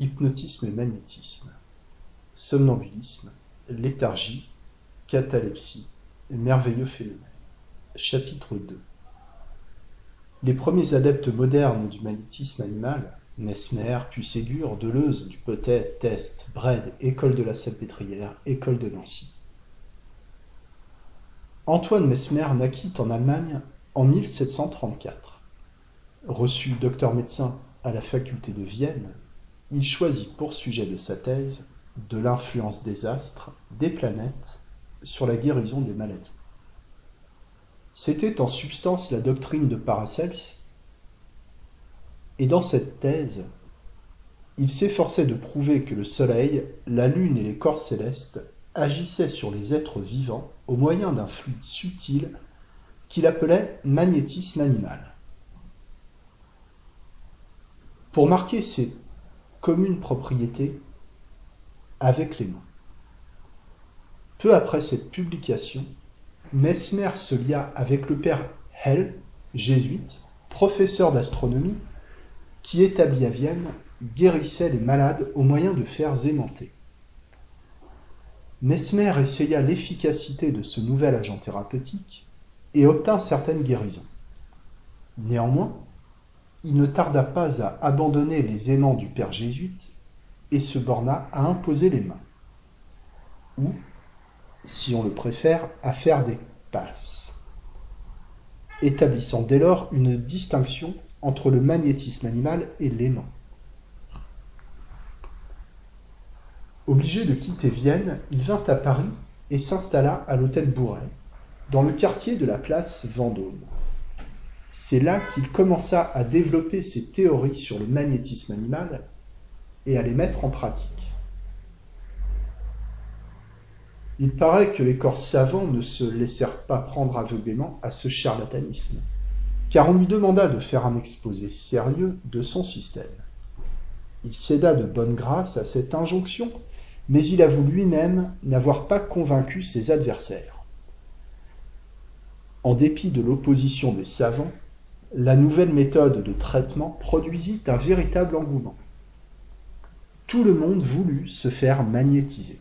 hypnotisme et magnétisme, somnambulisme, léthargie, catalepsie merveilleux phénomènes. Chapitre 2 Les premiers adeptes modernes du magnétisme animal, Mesmer, puis Ségur, Deleuze, Dupotet, Test, Bred, École de la Salpêtrière, École de Nancy. Antoine Mesmer naquit en Allemagne en 1734. Reçu docteur médecin à la faculté de Vienne, il choisit pour sujet de sa thèse de l'influence des astres, des planètes, sur la guérison des maladies. C'était en substance la doctrine de Paracels, et dans cette thèse, il s'efforçait de prouver que le Soleil, la Lune et les corps célestes agissaient sur les êtres vivants au moyen d'un fluide subtil qu'il appelait magnétisme animal. Pour marquer ces communes propriétés avec les mots. Peu après cette publication, Mesmer se lia avec le père Hell, jésuite, professeur d'astronomie, qui établi à Vienne guérissait les malades au moyen de fers aimantés. Mesmer essaya l'efficacité de ce nouvel agent thérapeutique et obtint certaines guérisons. Néanmoins, il ne tarda pas à abandonner les aimants du père jésuite et se borna à imposer les mains, ou, si on le préfère, à faire des passes, établissant dès lors une distinction entre le magnétisme animal et l'aimant. Obligé de quitter Vienne, il vint à Paris et s'installa à l'hôtel Bourret, dans le quartier de la place Vendôme. C'est là qu'il commença à développer ses théories sur le magnétisme animal et à les mettre en pratique. Il paraît que les corps savants ne se laissèrent pas prendre aveuglément à ce charlatanisme, car on lui demanda de faire un exposé sérieux de son système. Il céda de bonne grâce à cette injonction, mais il avoue lui-même n'avoir pas convaincu ses adversaires. En dépit de l'opposition des savants, la nouvelle méthode de traitement produisit un véritable engouement. Tout le monde voulut se faire magnétiser.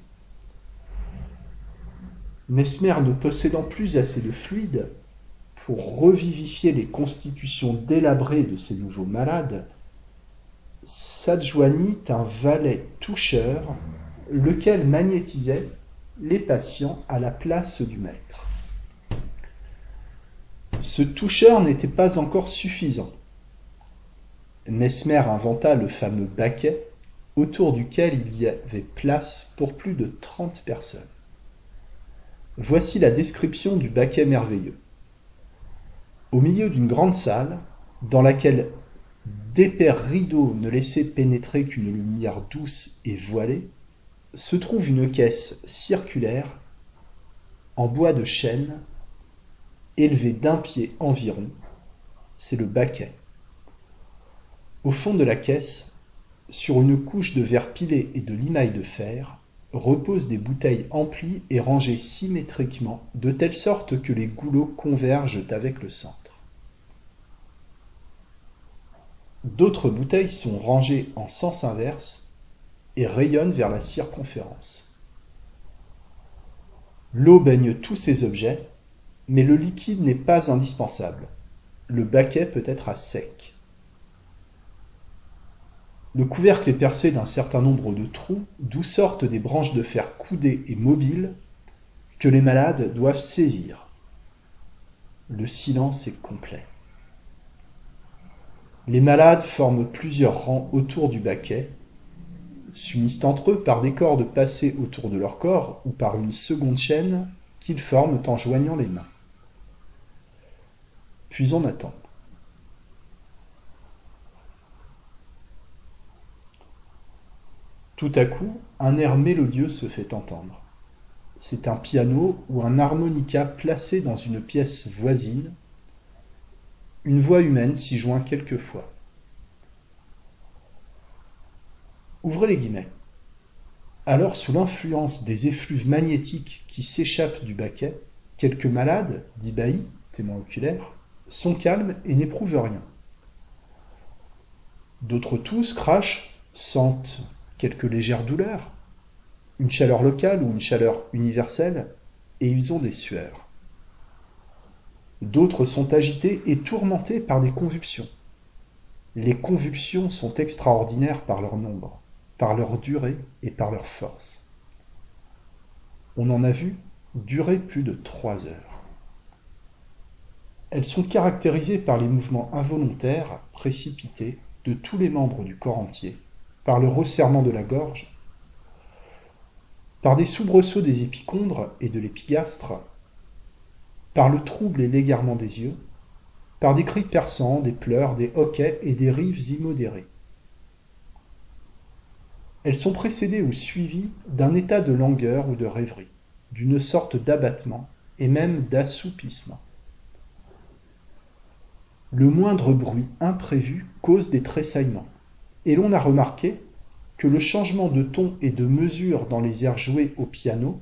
Mesmer ne possédant plus assez de fluide pour revivifier les constitutions délabrées de ces nouveaux malades, s'adjoignit un valet toucheur, lequel magnétisait les patients à la place du maître. Ce toucheur n'était pas encore suffisant. Mesmer inventa le fameux baquet, autour duquel il y avait place pour plus de trente personnes. Voici la description du baquet merveilleux. Au milieu d'une grande salle, dans laquelle d'épais rideaux ne laissaient pénétrer qu'une lumière douce et voilée, se trouve une caisse circulaire en bois de chêne, élevée d'un pied environ, c'est le baquet. Au fond de la caisse, sur une couche de verre pilé et de limaille de fer, reposent des bouteilles emplies et rangées symétriquement, de telle sorte que les goulots convergent avec le centre. D'autres bouteilles sont rangées en sens inverse et rayonnent vers la circonférence. L'eau baigne tous ces objets, mais le liquide n'est pas indispensable. Le baquet peut être à sec. Le couvercle est percé d'un certain nombre de trous, d'où sortent des branches de fer coudées et mobiles que les malades doivent saisir. Le silence est complet. Les malades forment plusieurs rangs autour du baquet, s'unissent entre eux par des cordes passées autour de leur corps ou par une seconde chaîne qu'ils forment en joignant les mains. Puis on attend. Tout à coup, un air mélodieux se fait entendre. C'est un piano ou un harmonica placé dans une pièce voisine. Une voix humaine s'y joint quelquefois. Ouvrez les guillemets. Alors, sous l'influence des effluves magnétiques qui s'échappent du baquet, quelques malades, dit Bailly, témoin oculaire, sont calmes et n'éprouvent rien. D'autres tous crachent sentent quelques légères douleurs, une chaleur locale ou une chaleur universelle, et ils ont des sueurs. D'autres sont agités et tourmentés par des convulsions. Les convulsions sont extraordinaires par leur nombre, par leur durée et par leur force. On en a vu durer plus de trois heures. Elles sont caractérisées par les mouvements involontaires, précipités, de tous les membres du corps entier, par le resserrement de la gorge, par des soubresauts des épicondres et de l'épigastre, par le trouble et l'égarement des yeux, par des cris perçants, des pleurs, des hoquets et des rives immodérées. Elles sont précédées ou suivies d'un état de langueur ou de rêverie, d'une sorte d'abattement et même d'assoupissement. Le moindre bruit imprévu cause des tressaillements, et l'on a remarqué que le changement de ton et de mesure dans les airs joués au piano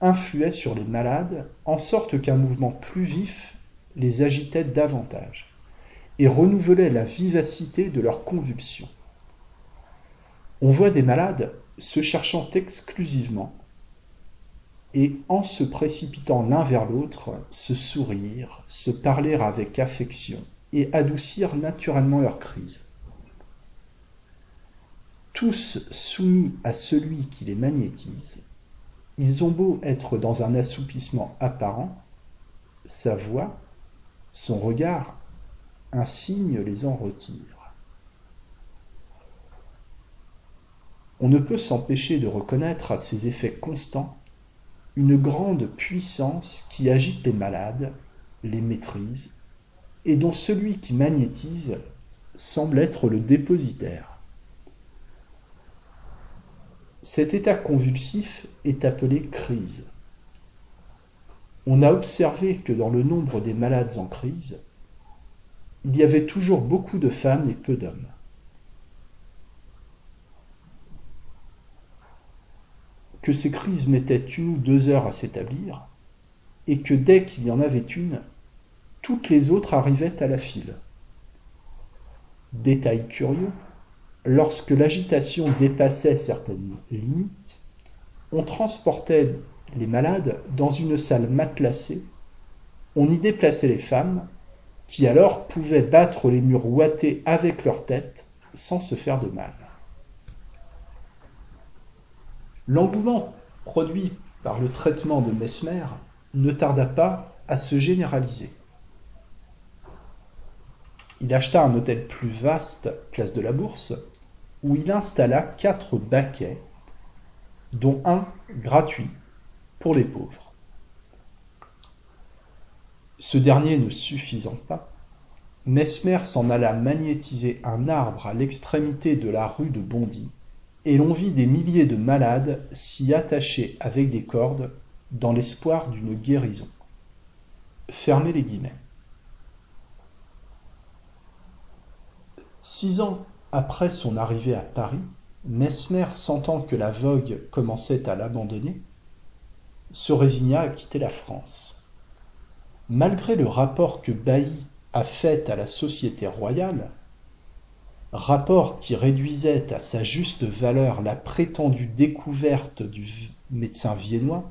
influait sur les malades en sorte qu'un mouvement plus vif les agitait davantage et renouvelait la vivacité de leurs convulsions. On voit des malades se cherchant exclusivement et en se précipitant l'un vers l'autre, se sourire, se parler avec affection et adoucir naturellement leur crise. Tous soumis à celui qui les magnétise, ils ont beau être dans un assoupissement apparent, sa voix, son regard, un signe les en retire. On ne peut s'empêcher de reconnaître à ces effets constants une grande puissance qui agite les malades, les maîtrise, et dont celui qui magnétise semble être le dépositaire. Cet état convulsif est appelé crise. On a observé que dans le nombre des malades en crise, il y avait toujours beaucoup de femmes et peu d'hommes. Que ces crises mettaient une ou deux heures à s'établir, et que dès qu'il y en avait une, toutes les autres arrivaient à la file. Détail curieux, lorsque l'agitation dépassait certaines limites, on transportait les malades dans une salle matelassée, on y déplaçait les femmes, qui alors pouvaient battre les murs ouatés avec leur tête sans se faire de mal. L'engouement produit par le traitement de Mesmer ne tarda pas à se généraliser. Il acheta un hôtel plus vaste, place de la Bourse, où il installa quatre baquets, dont un gratuit pour les pauvres. Ce dernier ne suffisant pas, Mesmer s'en alla magnétiser un arbre à l'extrémité de la rue de Bondy, et l'on vit des milliers de malades s'y attacher avec des cordes dans l'espoir d'une guérison. Fermez les guillemets. Six ans après son arrivée à Paris, Mesmer, sentant que la vogue commençait à l'abandonner, se résigna à quitter la France. Malgré le rapport que Bailly a fait à la Société royale, rapport qui réduisait à sa juste valeur la prétendue découverte du médecin viennois,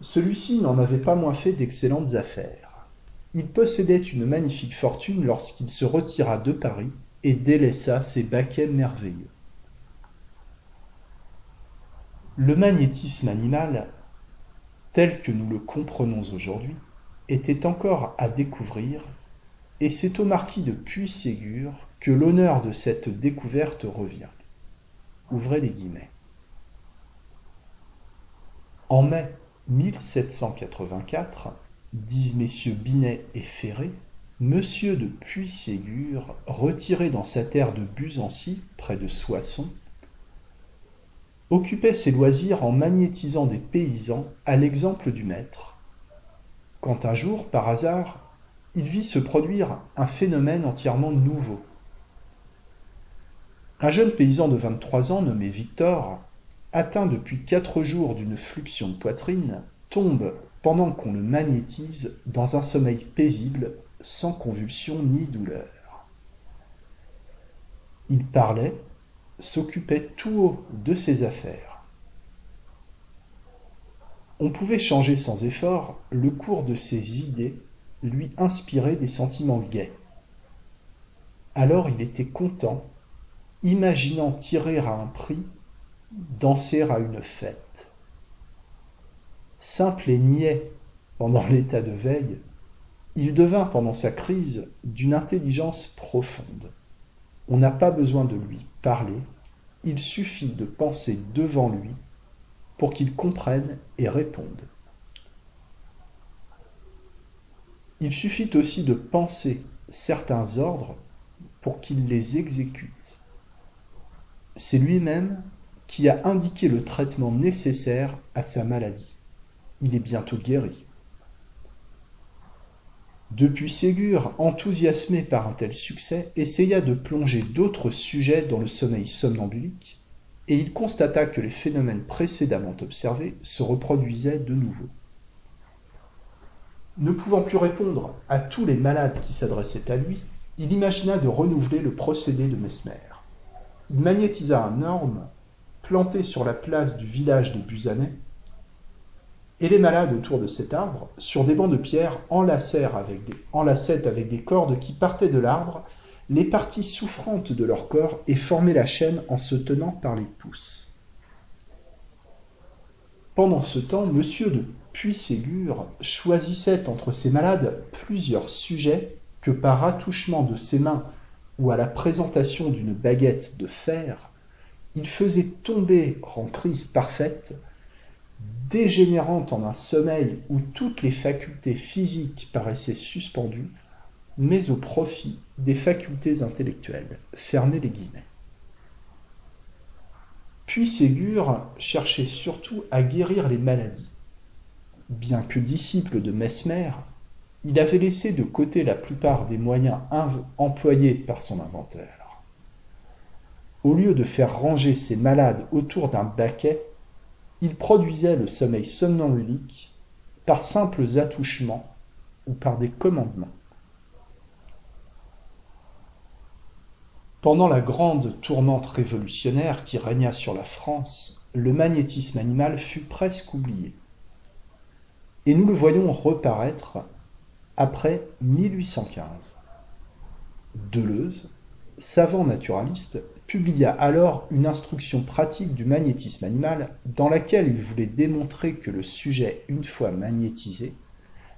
celui-ci n'en avait pas moins fait d'excellentes affaires. Il possédait une magnifique fortune lorsqu'il se retira de Paris et délaissa ses baquets merveilleux. Le magnétisme animal, tel que nous le comprenons aujourd'hui, était encore à découvrir, et c'est au marquis de Puységur que l'honneur de cette découverte revient. Ouvrez les guillemets. En mai 1784, disent messieurs Binet et Ferré, Monsieur de Puységur, retiré dans sa terre de Buzancy, près de Soissons, occupait ses loisirs en magnétisant des paysans à l'exemple du maître, quand un jour, par hasard, il vit se produire un phénomène entièrement nouveau. Un jeune paysan de 23 ans nommé Victor, atteint depuis quatre jours d'une fluxion de poitrine, tombe pendant qu'on le magnétise dans un sommeil paisible, sans convulsion ni douleur. Il parlait, s'occupait tout haut de ses affaires. On pouvait changer sans effort le cours de ses idées, lui inspirer des sentiments gais. Alors il était content, imaginant tirer à un prix, danser à une fête. Simple et niais pendant l'état de veille, il devint pendant sa crise d'une intelligence profonde. On n'a pas besoin de lui parler, il suffit de penser devant lui pour qu'il comprenne et réponde. Il suffit aussi de penser certains ordres pour qu'il les exécute. C'est lui-même qui a indiqué le traitement nécessaire à sa maladie. Il est bientôt guéri. Depuis Ségur, enthousiasmé par un tel succès, essaya de plonger d'autres sujets dans le sommeil somnambulique, et il constata que les phénomènes précédemment observés se reproduisaient de nouveau. Ne pouvant plus répondre à tous les malades qui s'adressaient à lui, il imagina de renouveler le procédé de Mesmer. Il magnétisa un orme planté sur la place du village des Busanais et les malades autour de cet arbre, sur des bancs de pierre, enlacèrent avec des, enlaçaient avec des cordes qui partaient de l'arbre les parties souffrantes de leur corps et formaient la chaîne en se tenant par les pouces. Pendant ce temps, monsieur de Puységur choisissait entre ses malades plusieurs sujets que par attouchement de ses mains ou à la présentation d'une baguette de fer, il faisait tomber en crise parfaite dégénérant en un sommeil où toutes les facultés physiques paraissaient suspendues, mais au profit des facultés intellectuelles. Fermez les guillemets. Puis Ségur cherchait surtout à guérir les maladies. Bien que disciple de Mesmer, il avait laissé de côté la plupart des moyens employés par son inventeur. Au lieu de faire ranger ses malades autour d'un baquet, il produisait le sommeil somnambulique par simples attouchements ou par des commandements. Pendant la grande tourmente révolutionnaire qui régna sur la France, le magnétisme animal fut presque oublié. Et nous le voyons reparaître après 1815. Deleuze, savant naturaliste, publia alors une instruction pratique du magnétisme animal dans laquelle il voulait démontrer que le sujet, une fois magnétisé,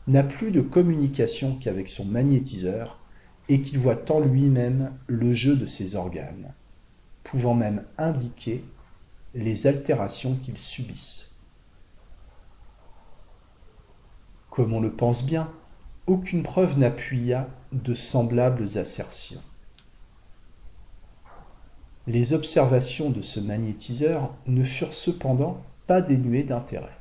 n'a plus de communication qu'avec son magnétiseur et qu'il voit en lui-même le jeu de ses organes, pouvant même indiquer les altérations qu'il subisse. Comme on le pense bien, aucune preuve n'appuya de semblables assertions. Les observations de ce magnétiseur ne furent cependant pas dénuées d'intérêt.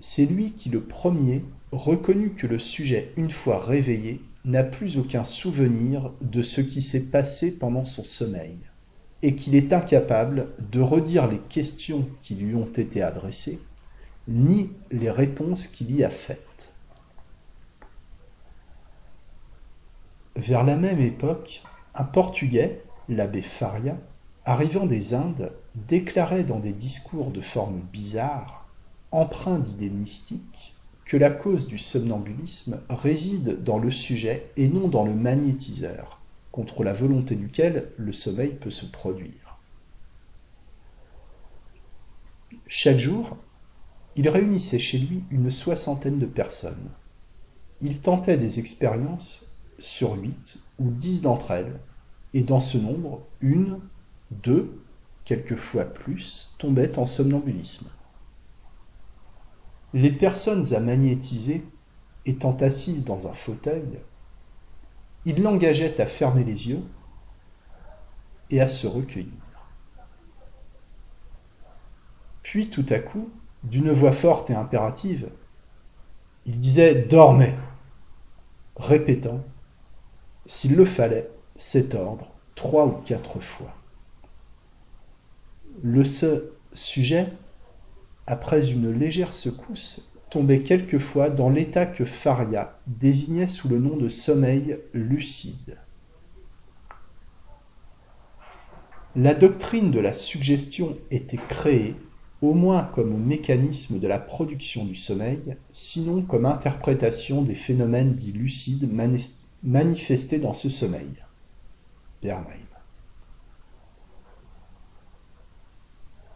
C'est lui qui le premier reconnut que le sujet, une fois réveillé, n'a plus aucun souvenir de ce qui s'est passé pendant son sommeil, et qu'il est incapable de redire les questions qui lui ont été adressées, ni les réponses qu'il y a faites. Vers la même époque, un Portugais, l'abbé Faria, arrivant des Indes, déclarait dans des discours de forme bizarre, empreints d'idées mystiques, que la cause du somnambulisme réside dans le sujet et non dans le magnétiseur, contre la volonté duquel le sommeil peut se produire. Chaque jour, il réunissait chez lui une soixantaine de personnes. Il tentait des expériences sur huit ou dix d'entre elles et dans ce nombre, une, deux, quelquefois plus, tombaient en somnambulisme. Les personnes à magnétiser étant assises dans un fauteuil, il l'engageait à fermer les yeux et à se recueillir. Puis tout à coup, d'une voix forte et impérative, il disait Dormez répétant, s'il le fallait, cet ordre trois ou quatre fois. Le sujet, après une légère secousse, tombait quelquefois dans l'état que Faria désignait sous le nom de sommeil lucide. La doctrine de la suggestion était créée au moins comme mécanisme de la production du sommeil, sinon comme interprétation des phénomènes dits lucides manifestés dans ce sommeil. Bernheim.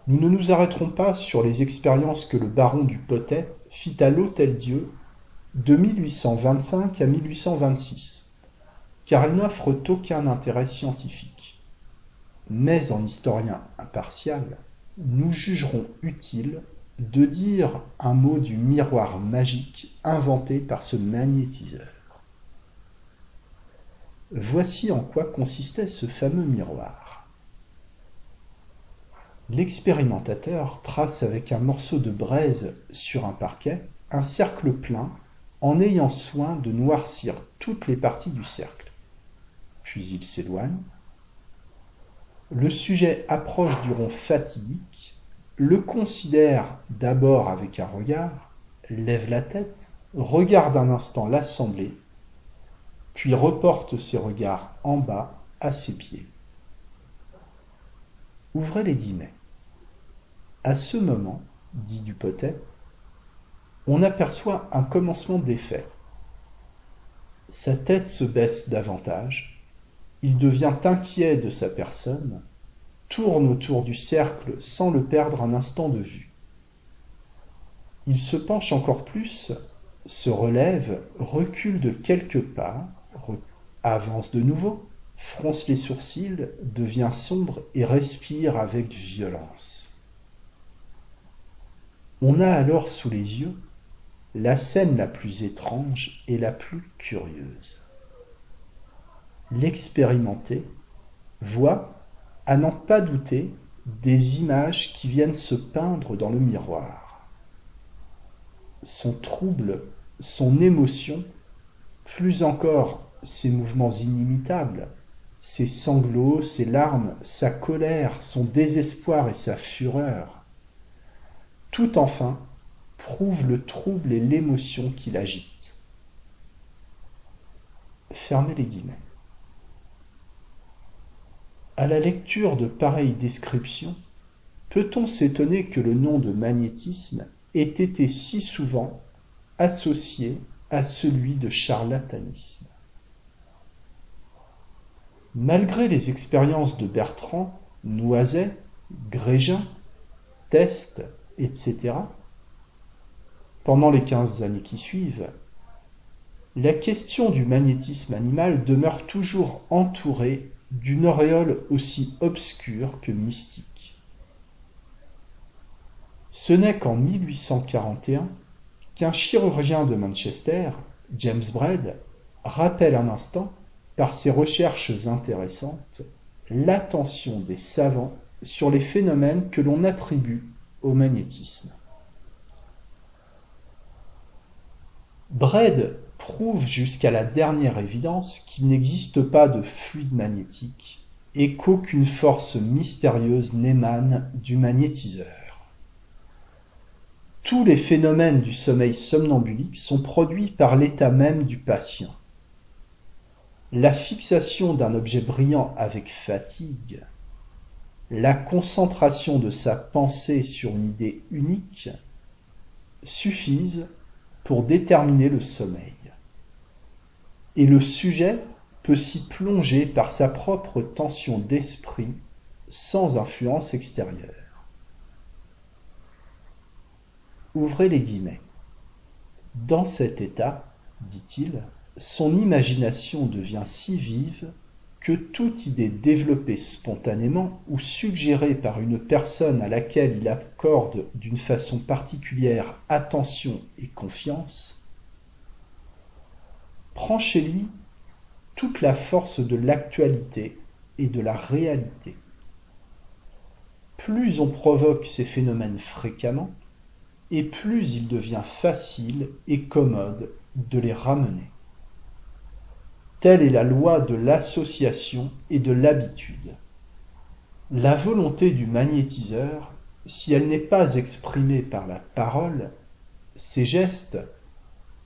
Nous ne nous arrêterons pas sur les expériences que le baron du Potet fit à l'Hôtel-Dieu de 1825 à 1826, car elles n'offrent aucun intérêt scientifique. Mais en historien impartial, nous jugerons utile de dire un mot du miroir magique inventé par ce magnétiseur. Voici en quoi consistait ce fameux miroir. L'expérimentateur trace avec un morceau de braise sur un parquet un cercle plein en ayant soin de noircir toutes les parties du cercle. Puis il s'éloigne. Le sujet approche du rond fatidique, le considère d'abord avec un regard, lève la tête, regarde un instant l'assemblée, puis reporte ses regards en bas à ses pieds. Ouvrez les guillemets. À ce moment, dit Dupotet, on aperçoit un commencement d'effet. Sa tête se baisse davantage, il devient inquiet de sa personne, tourne autour du cercle sans le perdre un instant de vue. Il se penche encore plus, se relève, recule de quelques pas, avance de nouveau, fronce les sourcils, devient sombre et respire avec violence. On a alors sous les yeux la scène la plus étrange et la plus curieuse. L'expérimenté voit, à n'en pas douter, des images qui viennent se peindre dans le miroir. Son trouble, son émotion, plus encore ses mouvements inimitables, ses sanglots, ses larmes, sa colère, son désespoir et sa fureur, tout enfin prouve le trouble et l'émotion qui l'agite. Fermez les guillemets. À la lecture de pareilles descriptions, peut-on s'étonner que le nom de magnétisme ait été si souvent associé à celui de charlatanisme? Malgré les expériences de Bertrand, Noiset, Grégin, Test, etc., pendant les quinze années qui suivent, la question du magnétisme animal demeure toujours entourée d'une auréole aussi obscure que mystique. Ce n'est qu'en 1841 qu'un chirurgien de Manchester, James Braid, rappelle un instant, par ses recherches intéressantes, l'attention des savants sur les phénomènes que l'on attribue au magnétisme. Braid prouve jusqu'à la dernière évidence qu'il n'existe pas de fluide magnétique et qu'aucune force mystérieuse n'émane du magnétiseur. Tous les phénomènes du sommeil somnambulique sont produits par l'état même du patient. La fixation d'un objet brillant avec fatigue, la concentration de sa pensée sur une idée unique suffisent pour déterminer le sommeil. Et le sujet peut s'y plonger par sa propre tension d'esprit sans influence extérieure. Ouvrez les guillemets. Dans cet état, dit-il, son imagination devient si vive que toute idée développée spontanément ou suggérée par une personne à laquelle il accorde d'une façon particulière attention et confiance, prend chez lui toute la force de l'actualité et de la réalité. Plus on provoque ces phénomènes fréquemment, et plus il devient facile et commode de les ramener. Telle est la loi de l'association et de l'habitude. La volonté du magnétiseur, si elle n'est pas exprimée par la parole, ses gestes,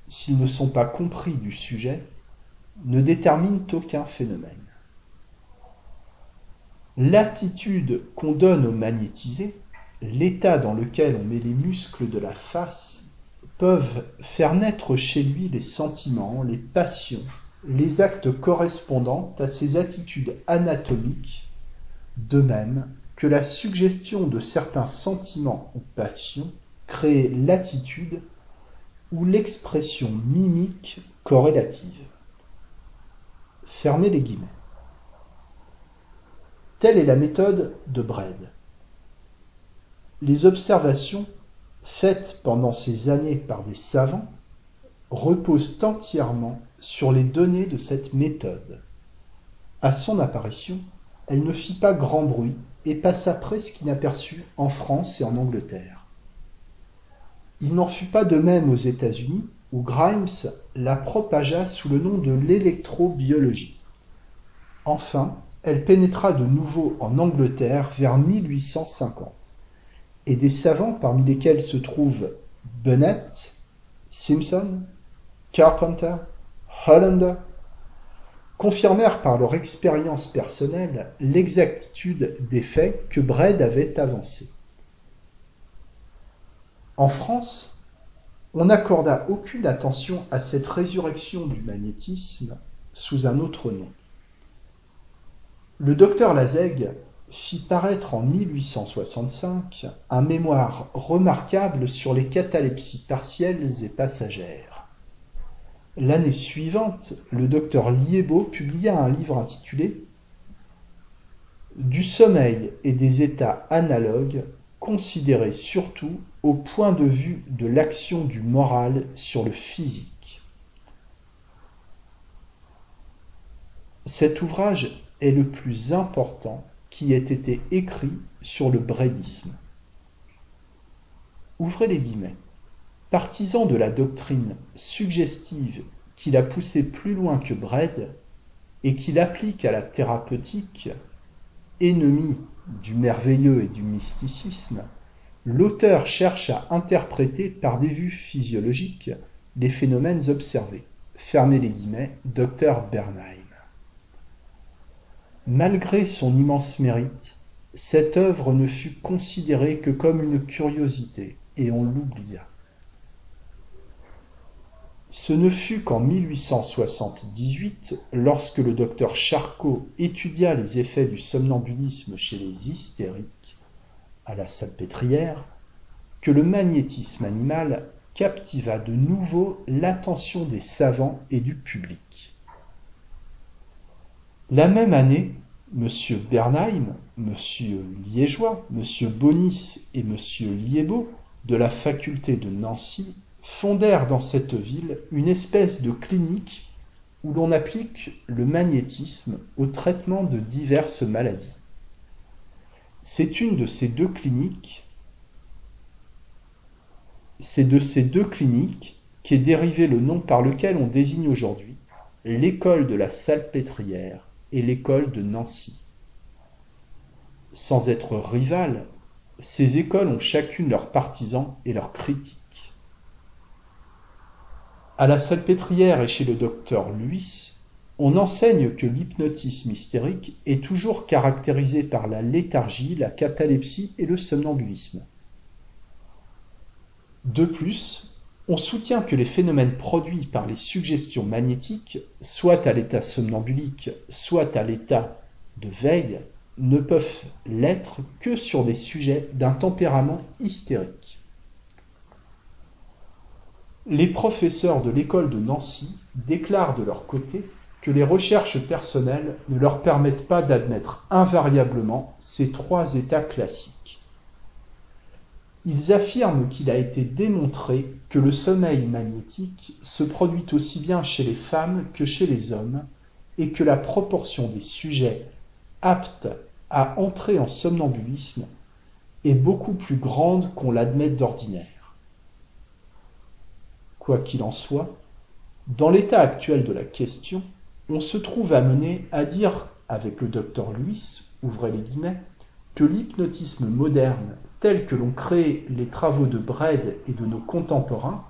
s'ils ne sont pas compris du sujet, ne déterminent aucun phénomène. L'attitude qu'on donne au magnétisé, l'état dans lequel on met les muscles de la face, peuvent faire naître chez lui les sentiments, les passions, les actes correspondant à ses attitudes anatomiques, de même que la suggestion de certains sentiments ou passions crée l'attitude ou l'expression mimique corrélative. Fermez les guillemets. Telle est la méthode de Brede. Les observations faites pendant ces années par des savants reposent entièrement sur les données de cette méthode. À son apparition, elle ne fit pas grand bruit et passa presque inaperçue en France et en Angleterre. Il n'en fut pas de même aux États-Unis, où Grimes la propagea sous le nom de l'électrobiologie. Enfin, elle pénétra de nouveau en Angleterre vers 1850, et des savants parmi lesquels se trouvent Bennett, Simpson, Carpenter, Hollander, confirmèrent par leur expérience personnelle l'exactitude des faits que Brede avait avancés. En France, on n'accorda aucune attention à cette résurrection du magnétisme sous un autre nom. Le docteur Lazègue fit paraître en 1865 un mémoire remarquable sur les catalepsies partielles et passagères. L'année suivante, le docteur Liébeau publia un livre intitulé Du sommeil et des états analogues, considérés surtout au point de vue de l'action du moral sur le physique. Cet ouvrage est le plus important qui ait été écrit sur le brédisme. Ouvrez les guillemets. Partisan de la doctrine suggestive qu'il a poussé plus loin que Brede et qu'il applique à la thérapeutique, ennemi du merveilleux et du mysticisme, l'auteur cherche à interpréter par des vues physiologiques les phénomènes observés. Fermez les guillemets, docteur Bernheim. Malgré son immense mérite, cette œuvre ne fut considérée que comme une curiosité, et on l'oublia. Ce ne fut qu'en 1878, lorsque le docteur Charcot étudia les effets du somnambulisme chez les hystériques, à la salpêtrière, que le magnétisme animal captiva de nouveau l'attention des savants et du public. La même année, M. Bernheim, M. Liégeois, M. Bonis et M. Liébeau de la faculté de Nancy fondèrent dans cette ville une espèce de clinique où l'on applique le magnétisme au traitement de diverses maladies. C'est une de ces deux cliniques, c'est de ces deux cliniques qu'est dérivé le nom par lequel on désigne aujourd'hui l'école de la salpêtrière et l'école de Nancy. Sans être rivales, ces écoles ont chacune leurs partisans et leurs critiques. À la Salpêtrière et chez le docteur Luis, on enseigne que l'hypnotisme hystérique est toujours caractérisé par la léthargie, la catalepsie et le somnambulisme. De plus, on soutient que les phénomènes produits par les suggestions magnétiques, soit à l'état somnambulique, soit à l'état de veille, ne peuvent l'être que sur des sujets d'un tempérament hystérique. Les professeurs de l'école de Nancy déclarent de leur côté que les recherches personnelles ne leur permettent pas d'admettre invariablement ces trois états classiques. Ils affirment qu'il a été démontré que le sommeil magnétique se produit aussi bien chez les femmes que chez les hommes et que la proportion des sujets aptes à entrer en somnambulisme est beaucoup plus grande qu'on l'admet d'ordinaire. Quoi qu'il en soit, dans l'état actuel de la question, on se trouve amené à dire avec le docteur Luis, ouvrez les guillemets, que l'hypnotisme moderne tel que l'ont créé les travaux de Brede et de nos contemporains,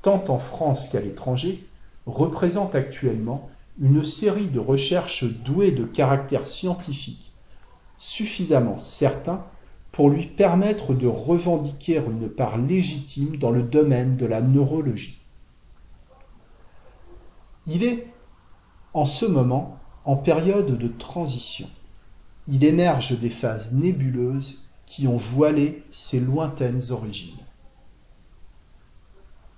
tant en France qu'à l'étranger, représente actuellement une série de recherches douées de caractère scientifique, suffisamment certain pour lui permettre de revendiquer une part légitime dans le domaine de la neurologie. Il est, en ce moment, en période de transition. Il émerge des phases nébuleuses qui ont voilé ses lointaines origines.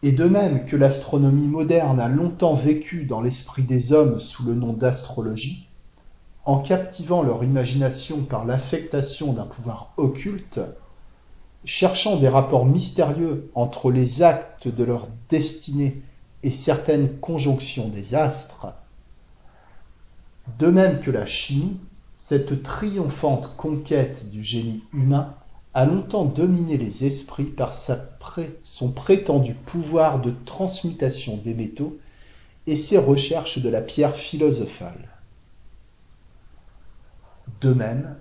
Et de même que l'astronomie moderne a longtemps vécu dans l'esprit des hommes sous le nom d'astrologie, en captivant leur imagination par l'affectation d'un pouvoir occulte, cherchant des rapports mystérieux entre les actes de leur destinée et certaines conjonctions des astres, de même que la chimie, cette triomphante conquête du génie humain a longtemps dominé les esprits par son prétendu pouvoir de transmutation des métaux et ses recherches de la pierre philosophale. De même,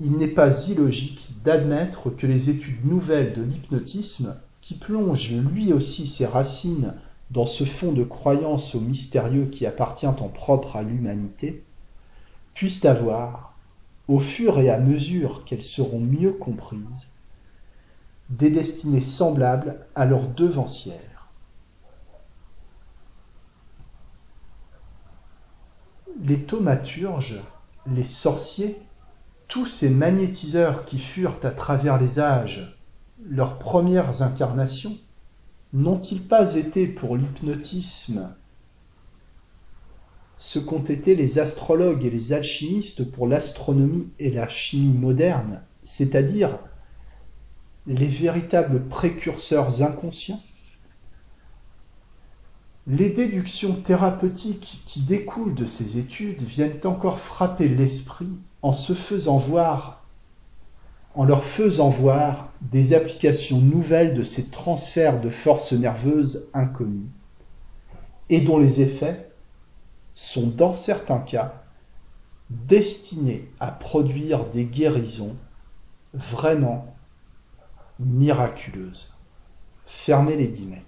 il n'est pas illogique d'admettre que les études nouvelles de l'hypnotisme, qui plonge lui aussi ses racines dans ce fond de croyance au mystérieux qui appartient en propre à l'humanité, puissent avoir, au fur et à mesure qu'elles seront mieux comprises, des destinées semblables à leurs devancières. Les thaumaturges les sorciers, tous ces magnétiseurs qui furent à travers les âges leurs premières incarnations, n'ont-ils pas été pour l'hypnotisme ce qu'ont été les astrologues et les alchimistes pour l'astronomie et la chimie moderne, c'est-à-dire les véritables précurseurs inconscients les déductions thérapeutiques qui découlent de ces études viennent encore frapper l'esprit en se faisant voir en leur faisant voir des applications nouvelles de ces transferts de forces nerveuses inconnues, et dont les effets sont dans certains cas destinés à produire des guérisons vraiment miraculeuses. Fermez les guillemets.